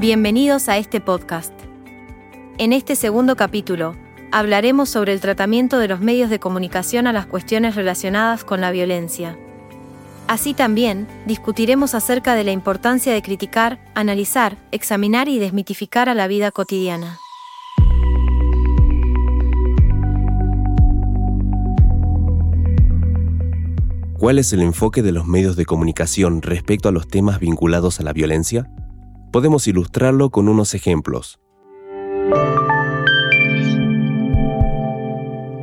Bienvenidos a este podcast. En este segundo capítulo, hablaremos sobre el tratamiento de los medios de comunicación a las cuestiones relacionadas con la violencia. Así también, discutiremos acerca de la importancia de criticar, analizar, examinar y desmitificar a la vida cotidiana. ¿Cuál es el enfoque de los medios de comunicación respecto a los temas vinculados a la violencia? Podemos ilustrarlo con unos ejemplos.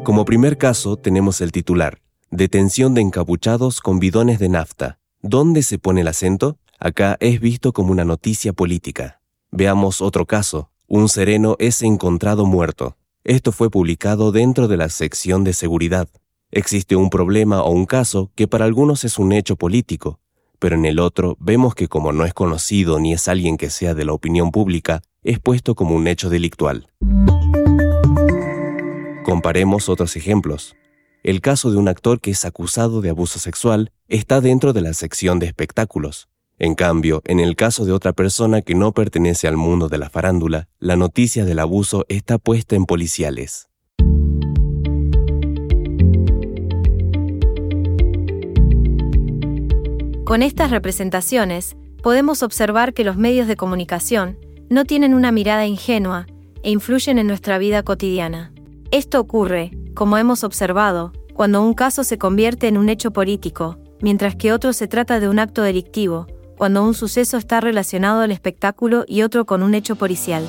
Como primer caso tenemos el titular, Detención de encapuchados con bidones de nafta. ¿Dónde se pone el acento? Acá es visto como una noticia política. Veamos otro caso. Un sereno es encontrado muerto. Esto fue publicado dentro de la sección de seguridad. Existe un problema o un caso que para algunos es un hecho político, pero en el otro vemos que como no es conocido ni es alguien que sea de la opinión pública, es puesto como un hecho delictual. Comparemos otros ejemplos. El caso de un actor que es acusado de abuso sexual está dentro de la sección de espectáculos. En cambio, en el caso de otra persona que no pertenece al mundo de la farándula, la noticia del abuso está puesta en policiales. Con estas representaciones, podemos observar que los medios de comunicación no tienen una mirada ingenua e influyen en nuestra vida cotidiana. Esto ocurre, como hemos observado, cuando un caso se convierte en un hecho político, mientras que otro se trata de un acto delictivo, cuando un suceso está relacionado al espectáculo y otro con un hecho policial.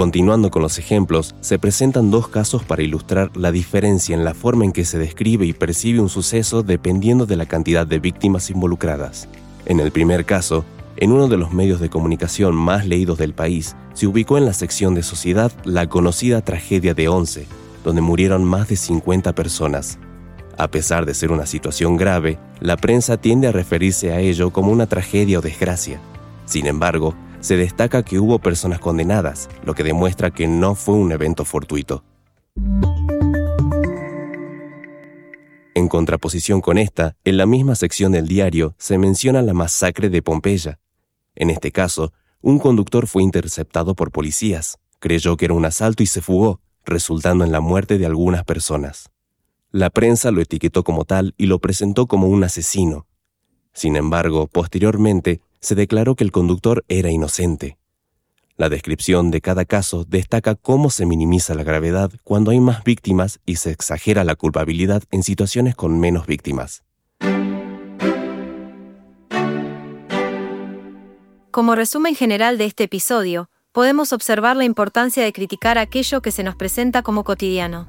Continuando con los ejemplos, se presentan dos casos para ilustrar la diferencia en la forma en que se describe y percibe un suceso dependiendo de la cantidad de víctimas involucradas. En el primer caso, en uno de los medios de comunicación más leídos del país, se ubicó en la sección de sociedad la conocida tragedia de Once, donde murieron más de 50 personas. A pesar de ser una situación grave, la prensa tiende a referirse a ello como una tragedia o desgracia. Sin embargo, se destaca que hubo personas condenadas, lo que demuestra que no fue un evento fortuito. En contraposición con esta, en la misma sección del diario se menciona la masacre de Pompeya. En este caso, un conductor fue interceptado por policías, creyó que era un asalto y se fugó, resultando en la muerte de algunas personas. La prensa lo etiquetó como tal y lo presentó como un asesino. Sin embargo, posteriormente se declaró que el conductor era inocente. La descripción de cada caso destaca cómo se minimiza la gravedad cuando hay más víctimas y se exagera la culpabilidad en situaciones con menos víctimas. Como resumen general de este episodio, podemos observar la importancia de criticar aquello que se nos presenta como cotidiano.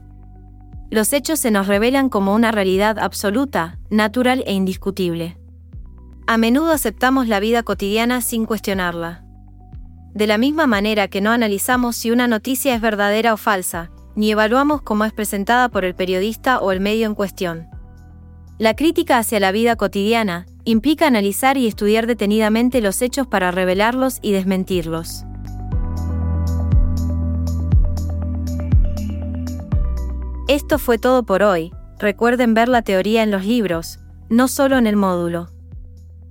Los hechos se nos revelan como una realidad absoluta, natural e indiscutible. A menudo aceptamos la vida cotidiana sin cuestionarla. De la misma manera que no analizamos si una noticia es verdadera o falsa, ni evaluamos cómo es presentada por el periodista o el medio en cuestión. La crítica hacia la vida cotidiana implica analizar y estudiar detenidamente los hechos para revelarlos y desmentirlos. Esto fue todo por hoy. Recuerden ver la teoría en los libros, no solo en el módulo.